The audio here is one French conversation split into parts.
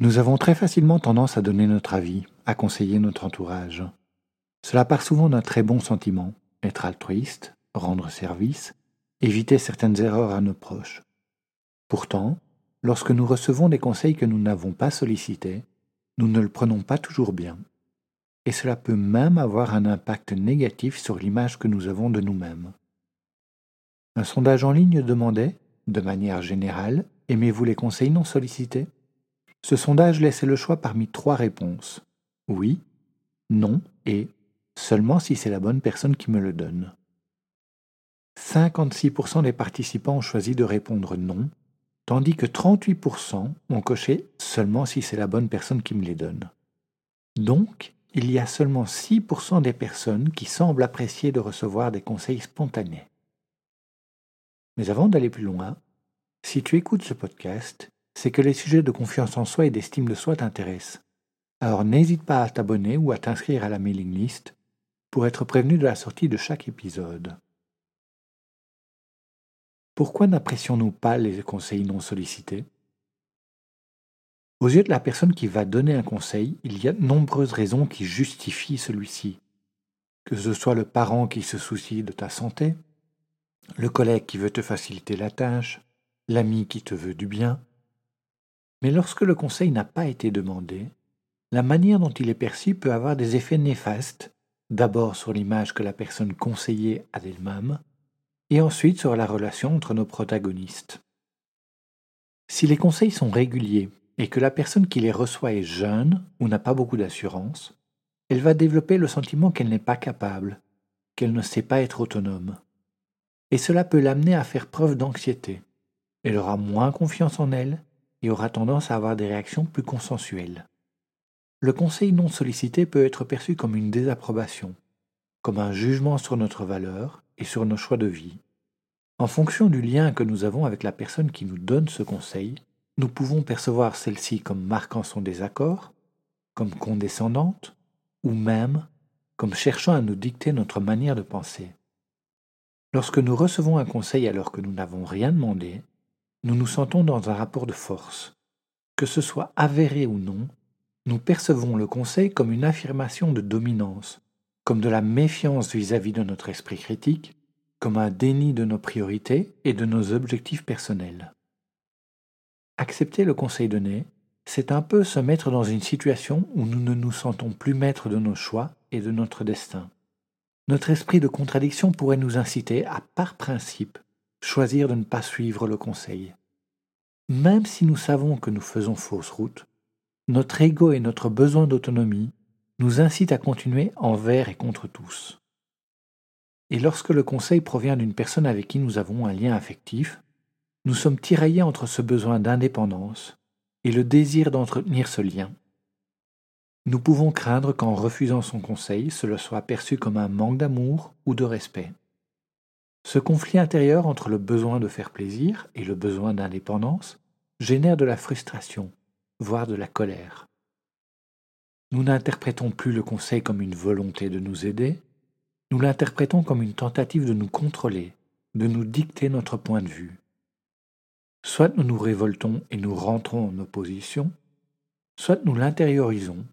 Nous avons très facilement tendance à donner notre avis, à conseiller notre entourage. Cela part souvent d'un très bon sentiment, être altruiste, rendre service, éviter certaines erreurs à nos proches. Pourtant, Lorsque nous recevons des conseils que nous n'avons pas sollicités, nous ne le prenons pas toujours bien. Et cela peut même avoir un impact négatif sur l'image que nous avons de nous-mêmes. Un sondage en ligne demandait, de manière générale, aimez-vous les conseils non sollicités? Ce sondage laissait le choix parmi trois réponses. Oui, non et seulement si c'est la bonne personne qui me le donne. 56% des participants ont choisi de répondre non tandis que 38% ont coché seulement si c'est la bonne personne qui me les donne. Donc, il y a seulement 6% des personnes qui semblent apprécier de recevoir des conseils spontanés. Mais avant d'aller plus loin, si tu écoutes ce podcast, c'est que les sujets de confiance en soi et d'estime de soi t'intéressent. Alors n'hésite pas à t'abonner ou à t'inscrire à la mailing list pour être prévenu de la sortie de chaque épisode. Pourquoi n'apprécions-nous pas les conseils non sollicités? Aux yeux de la personne qui va donner un conseil, il y a de nombreuses raisons qui justifient celui-ci. Que ce soit le parent qui se soucie de ta santé, le collègue qui veut te faciliter la tâche, l'ami qui te veut du bien. Mais lorsque le conseil n'a pas été demandé, la manière dont il est perçu peut avoir des effets néfastes, d'abord sur l'image que la personne conseillée a d'elle-même, et ensuite sur la relation entre nos protagonistes. Si les conseils sont réguliers et que la personne qui les reçoit est jeune ou n'a pas beaucoup d'assurance, elle va développer le sentiment qu'elle n'est pas capable, qu'elle ne sait pas être autonome. Et cela peut l'amener à faire preuve d'anxiété. Elle aura moins confiance en elle et aura tendance à avoir des réactions plus consensuelles. Le conseil non sollicité peut être perçu comme une désapprobation, comme un jugement sur notre valeur et sur nos choix de vie. En fonction du lien que nous avons avec la personne qui nous donne ce conseil, nous pouvons percevoir celle-ci comme marquant son désaccord, comme condescendante, ou même comme cherchant à nous dicter notre manière de penser. Lorsque nous recevons un conseil alors que nous n'avons rien demandé, nous nous sentons dans un rapport de force. Que ce soit avéré ou non, nous percevons le conseil comme une affirmation de dominance, comme de la méfiance vis-à-vis de notre esprit critique, comme un déni de nos priorités et de nos objectifs personnels. Accepter le conseil donné, c'est un peu se mettre dans une situation où nous ne nous sentons plus maîtres de nos choix et de notre destin. Notre esprit de contradiction pourrait nous inciter à, par principe, choisir de ne pas suivre le conseil. Même si nous savons que nous faisons fausse route, notre ego et notre besoin d'autonomie nous incite à continuer envers et contre tous. Et lorsque le conseil provient d'une personne avec qui nous avons un lien affectif, nous sommes tiraillés entre ce besoin d'indépendance et le désir d'entretenir ce lien. Nous pouvons craindre qu'en refusant son conseil, cela soit perçu comme un manque d'amour ou de respect. Ce conflit intérieur entre le besoin de faire plaisir et le besoin d'indépendance génère de la frustration, voire de la colère. Nous n'interprétons plus le conseil comme une volonté de nous aider, nous l'interprétons comme une tentative de nous contrôler, de nous dicter notre point de vue. Soit nous nous révoltons et nous rentrons en opposition, soit nous l'intériorisons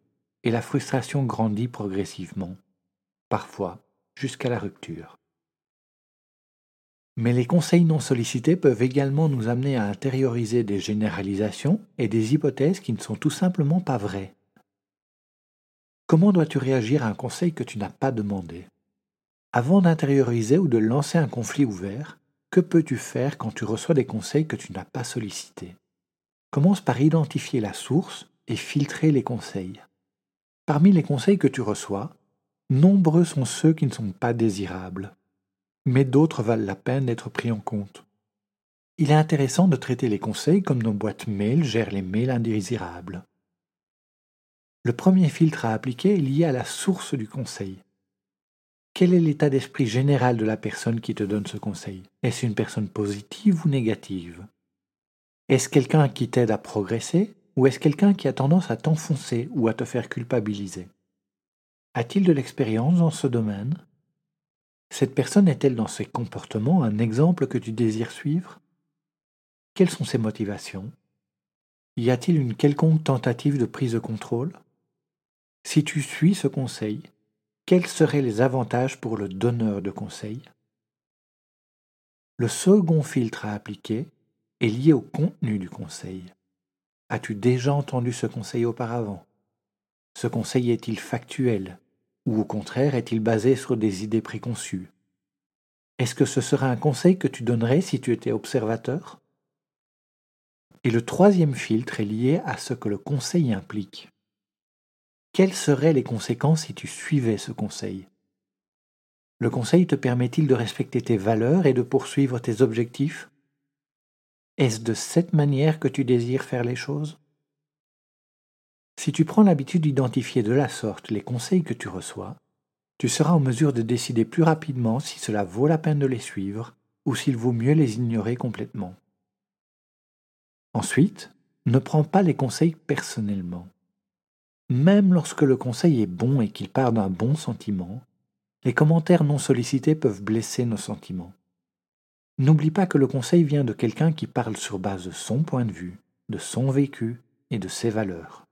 et la frustration grandit progressivement, parfois jusqu'à la rupture. Mais les conseils non sollicités peuvent également nous amener à intérioriser des généralisations et des hypothèses qui ne sont tout simplement pas vraies. Comment dois-tu réagir à un conseil que tu n'as pas demandé? Avant d'intérioriser ou de lancer un conflit ouvert, que peux-tu faire quand tu reçois des conseils que tu n'as pas sollicités? Commence par identifier la source et filtrer les conseils. Parmi les conseils que tu reçois, nombreux sont ceux qui ne sont pas désirables mais d'autres valent la peine d'être pris en compte. Il est intéressant de traiter les conseils comme nos boîtes mail gèrent les mails indésirables. Le premier filtre à appliquer est lié à la source du conseil. Quel est l'état d'esprit général de la personne qui te donne ce conseil? Est-ce une personne positive ou négative? Est-ce quelqu'un qui t'aide à progresser ou est-ce quelqu'un qui a tendance à t'enfoncer ou à te faire culpabiliser? A-t-il de l'expérience dans ce domaine? Cette personne est-elle dans ses comportements un exemple que tu désires suivre? Quelles sont ses motivations? Y a-t-il une quelconque tentative de prise de contrôle? Si tu suis ce conseil, quels seraient les avantages pour le donneur de conseil? Le second filtre à appliquer est lié au contenu du conseil. As-tu déjà entendu ce conseil auparavant? Ce conseil est-il factuel? Ou au contraire est-il basé sur des idées préconçues? Est-ce que ce serait un conseil que tu donnerais si tu étais observateur? Et le troisième filtre est lié à ce que le conseil implique. Quelles seraient les conséquences si tu suivais ce conseil? Le conseil te permet-il de respecter tes valeurs et de poursuivre tes objectifs? Est-ce de cette manière que tu désires faire les choses? Si tu prends l'habitude d'identifier de la sorte les conseils que tu reçois, tu seras en mesure de décider plus rapidement si cela vaut la peine de les suivre ou s'il vaut mieux les ignorer complètement. Ensuite, ne prends pas les conseils personnellement. Même lorsque le conseil est bon et qu'il part d'un bon sentiment, les commentaires non sollicités peuvent blesser nos sentiments. N'oublie pas que le conseil vient de quelqu'un qui parle sur base de son point de vue, de son vécu et de ses valeurs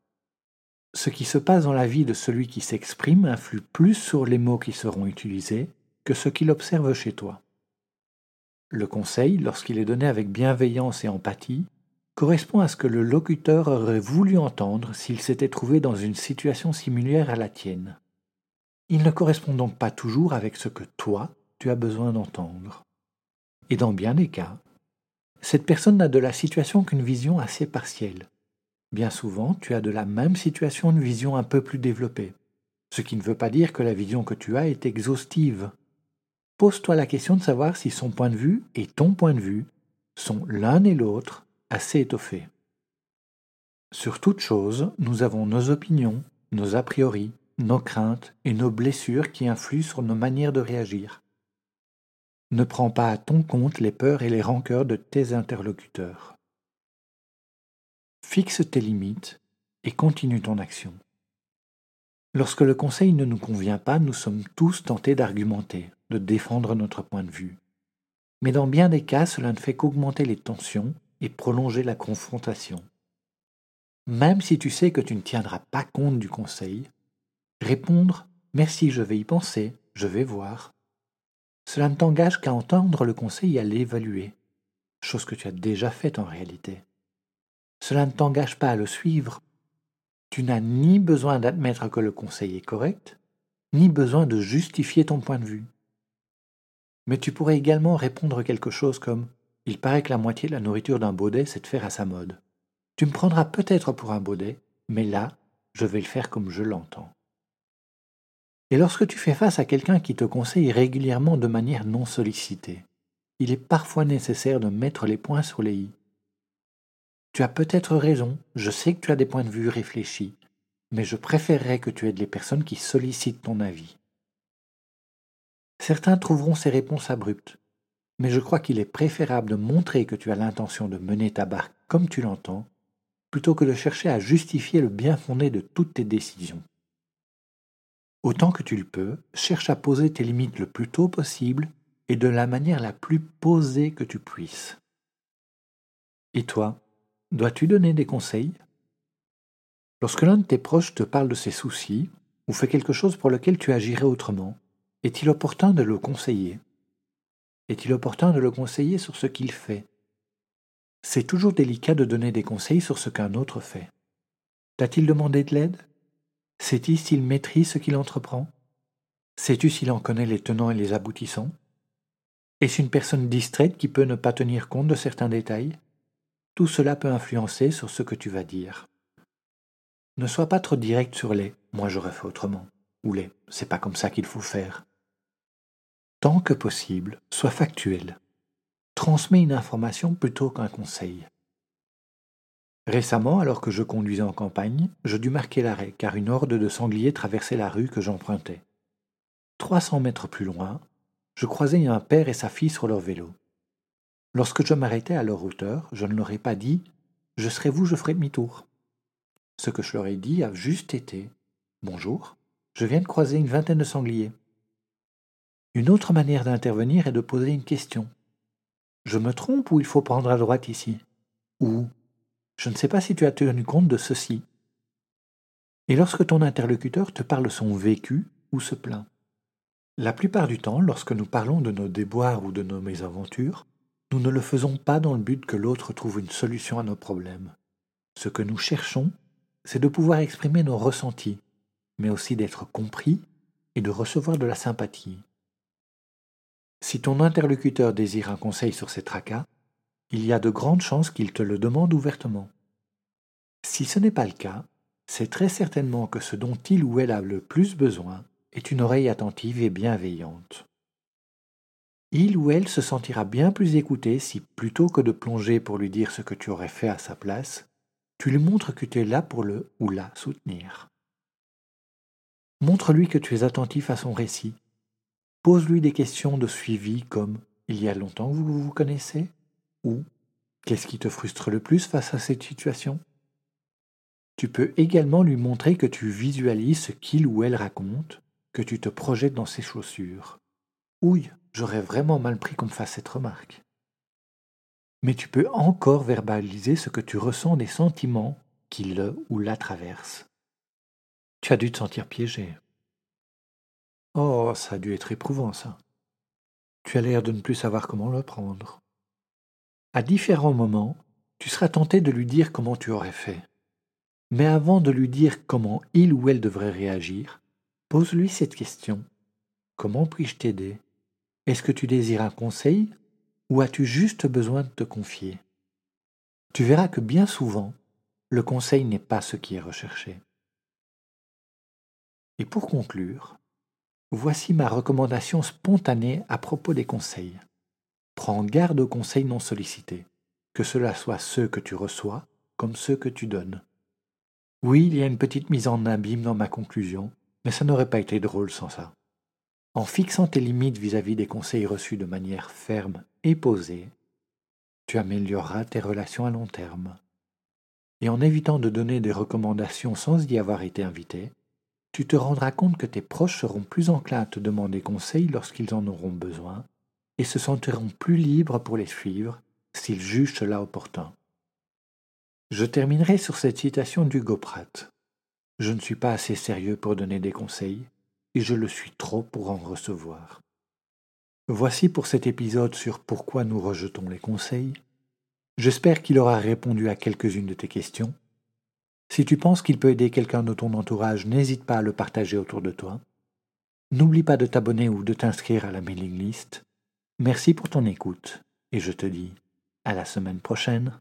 ce qui se passe dans la vie de celui qui s'exprime influe plus sur les mots qui seront utilisés que ce qu'il observe chez toi. Le conseil, lorsqu'il est donné avec bienveillance et empathie, correspond à ce que le locuteur aurait voulu entendre s'il s'était trouvé dans une situation similaire à la tienne. Il ne correspond donc pas toujours avec ce que toi, tu as besoin d'entendre. Et dans bien des cas, cette personne n'a de la situation qu'une vision assez partielle, Bien souvent, tu as de la même situation une vision un peu plus développée, ce qui ne veut pas dire que la vision que tu as est exhaustive. Pose-toi la question de savoir si son point de vue et ton point de vue sont l'un et l'autre assez étoffés. Sur toute chose, nous avons nos opinions, nos a priori, nos craintes et nos blessures qui influent sur nos manières de réagir. Ne prends pas à ton compte les peurs et les rancœurs de tes interlocuteurs. Fixe tes limites et continue ton action. Lorsque le conseil ne nous convient pas, nous sommes tous tentés d'argumenter, de défendre notre point de vue. Mais dans bien des cas, cela ne fait qu'augmenter les tensions et prolonger la confrontation. Même si tu sais que tu ne tiendras pas compte du conseil, répondre Merci, je vais y penser, je vais voir. Cela ne t'engage qu'à entendre le conseil et à l'évaluer, chose que tu as déjà faite en réalité. Cela ne t'engage pas à le suivre. Tu n'as ni besoin d'admettre que le conseil est correct, ni besoin de justifier ton point de vue. Mais tu pourrais également répondre quelque chose comme Il paraît que la moitié de la nourriture d'un baudet, c'est de faire à sa mode. Tu me prendras peut-être pour un baudet, mais là, je vais le faire comme je l'entends. Et lorsque tu fais face à quelqu'un qui te conseille régulièrement de manière non sollicitée, il est parfois nécessaire de mettre les points sur les i tu as peut-être raison, je sais que tu as des points de vue réfléchis, mais je préférerais que tu aides les personnes qui sollicitent ton avis. Certains trouveront ces réponses abruptes, mais je crois qu'il est préférable de montrer que tu as l'intention de mener ta barque comme tu l'entends, plutôt que de chercher à justifier le bien fondé de toutes tes décisions. Autant que tu le peux, cherche à poser tes limites le plus tôt possible et de la manière la plus posée que tu puisses. Et toi, Dois-tu donner des conseils? Lorsque l'un de tes proches te parle de ses soucis ou fait quelque chose pour lequel tu agirais autrement, est-il opportun de le conseiller? Est-il opportun de le conseiller sur ce qu'il fait? C'est toujours délicat de donner des conseils sur ce qu'un autre fait. T'a-t-il demandé de l'aide? Sais-tu s'il maîtrise ce qu'il entreprend? Sais-tu s'il en connaît les tenants et les aboutissants? Est-ce une personne distraite qui peut ne pas tenir compte de certains détails? Tout cela peut influencer sur ce que tu vas dire. Ne sois pas trop direct sur les moi j'aurais fait autrement ou les c'est pas comme ça qu'il faut faire. Tant que possible, sois factuel. Transmets une information plutôt qu'un conseil. Récemment, alors que je conduisais en campagne, je dus marquer l'arrêt car une horde de sangliers traversait la rue que j'empruntais. Trois cents mètres plus loin, je croisais un père et sa fille sur leur vélo. Lorsque je m'arrêtais à leur hauteur, je ne leur ai pas dit Je serai vous, je ferai demi-tour. Ce que je leur ai dit a juste été Bonjour, je viens de croiser une vingtaine de sangliers. Une autre manière d'intervenir est de poser une question. Je me trompe ou il faut prendre à droite ici? Ou je ne sais pas si tu as tenu compte de ceci. Et lorsque ton interlocuteur te parle son vécu ou se plaint. La plupart du temps, lorsque nous parlons de nos déboires ou de nos mésaventures, nous ne le faisons pas dans le but que l'autre trouve une solution à nos problèmes. Ce que nous cherchons, c'est de pouvoir exprimer nos ressentis, mais aussi d'être compris et de recevoir de la sympathie. Si ton interlocuteur désire un conseil sur ces tracas, il y a de grandes chances qu'il te le demande ouvertement. Si ce n'est pas le cas, c'est très certainement que ce dont il ou elle a le plus besoin est une oreille attentive et bienveillante. Il ou elle se sentira bien plus écouté si, plutôt que de plonger pour lui dire ce que tu aurais fait à sa place, tu lui montres que tu es là pour le ou la soutenir. Montre-lui que tu es attentif à son récit. Pose-lui des questions de suivi comme Il y a longtemps que vous vous connaissez ou Qu'est-ce qui te frustre le plus face à cette situation? Tu peux également lui montrer que tu visualises ce qu'il ou elle raconte que tu te projettes dans ses chaussures. Ouille, j'aurais vraiment mal pris qu'on me fasse cette remarque. Mais tu peux encore verbaliser ce que tu ressens des sentiments qui le ou la traversent. Tu as dû te sentir piégé. Oh, ça a dû être éprouvant, ça. Tu as l'air de ne plus savoir comment le prendre. À différents moments, tu seras tenté de lui dire comment tu aurais fait. Mais avant de lui dire comment il ou elle devrait réagir, Pose-lui cette question. Comment puis-je t'aider? Est-ce que tu désires un conseil ou as-tu juste besoin de te confier? Tu verras que bien souvent, le conseil n'est pas ce qui est recherché. Et pour conclure, voici ma recommandation spontanée à propos des conseils. Prends garde aux conseils non sollicités, que cela soit ceux que tu reçois comme ceux que tu donnes. Oui, il y a une petite mise en abîme dans ma conclusion, mais ça n'aurait pas été drôle sans ça. En fixant tes limites vis-à-vis des conseils reçus de manière ferme et posée, tu amélioreras tes relations à long terme. Et en évitant de donner des recommandations sans y avoir été invité, tu te rendras compte que tes proches seront plus enclins à te demander conseil lorsqu'ils en auront besoin et se sentiront plus libres pour les suivre s'ils jugent cela opportun. Je terminerai sur cette citation d'Hugo Pratt. Je ne suis pas assez sérieux pour donner des conseils, et je le suis trop pour en recevoir. Voici pour cet épisode sur pourquoi nous rejetons les conseils. J'espère qu'il aura répondu à quelques-unes de tes questions. Si tu penses qu'il peut aider quelqu'un de ton entourage, n'hésite pas à le partager autour de toi. N'oublie pas de t'abonner ou de t'inscrire à la mailing list. Merci pour ton écoute et je te dis à la semaine prochaine.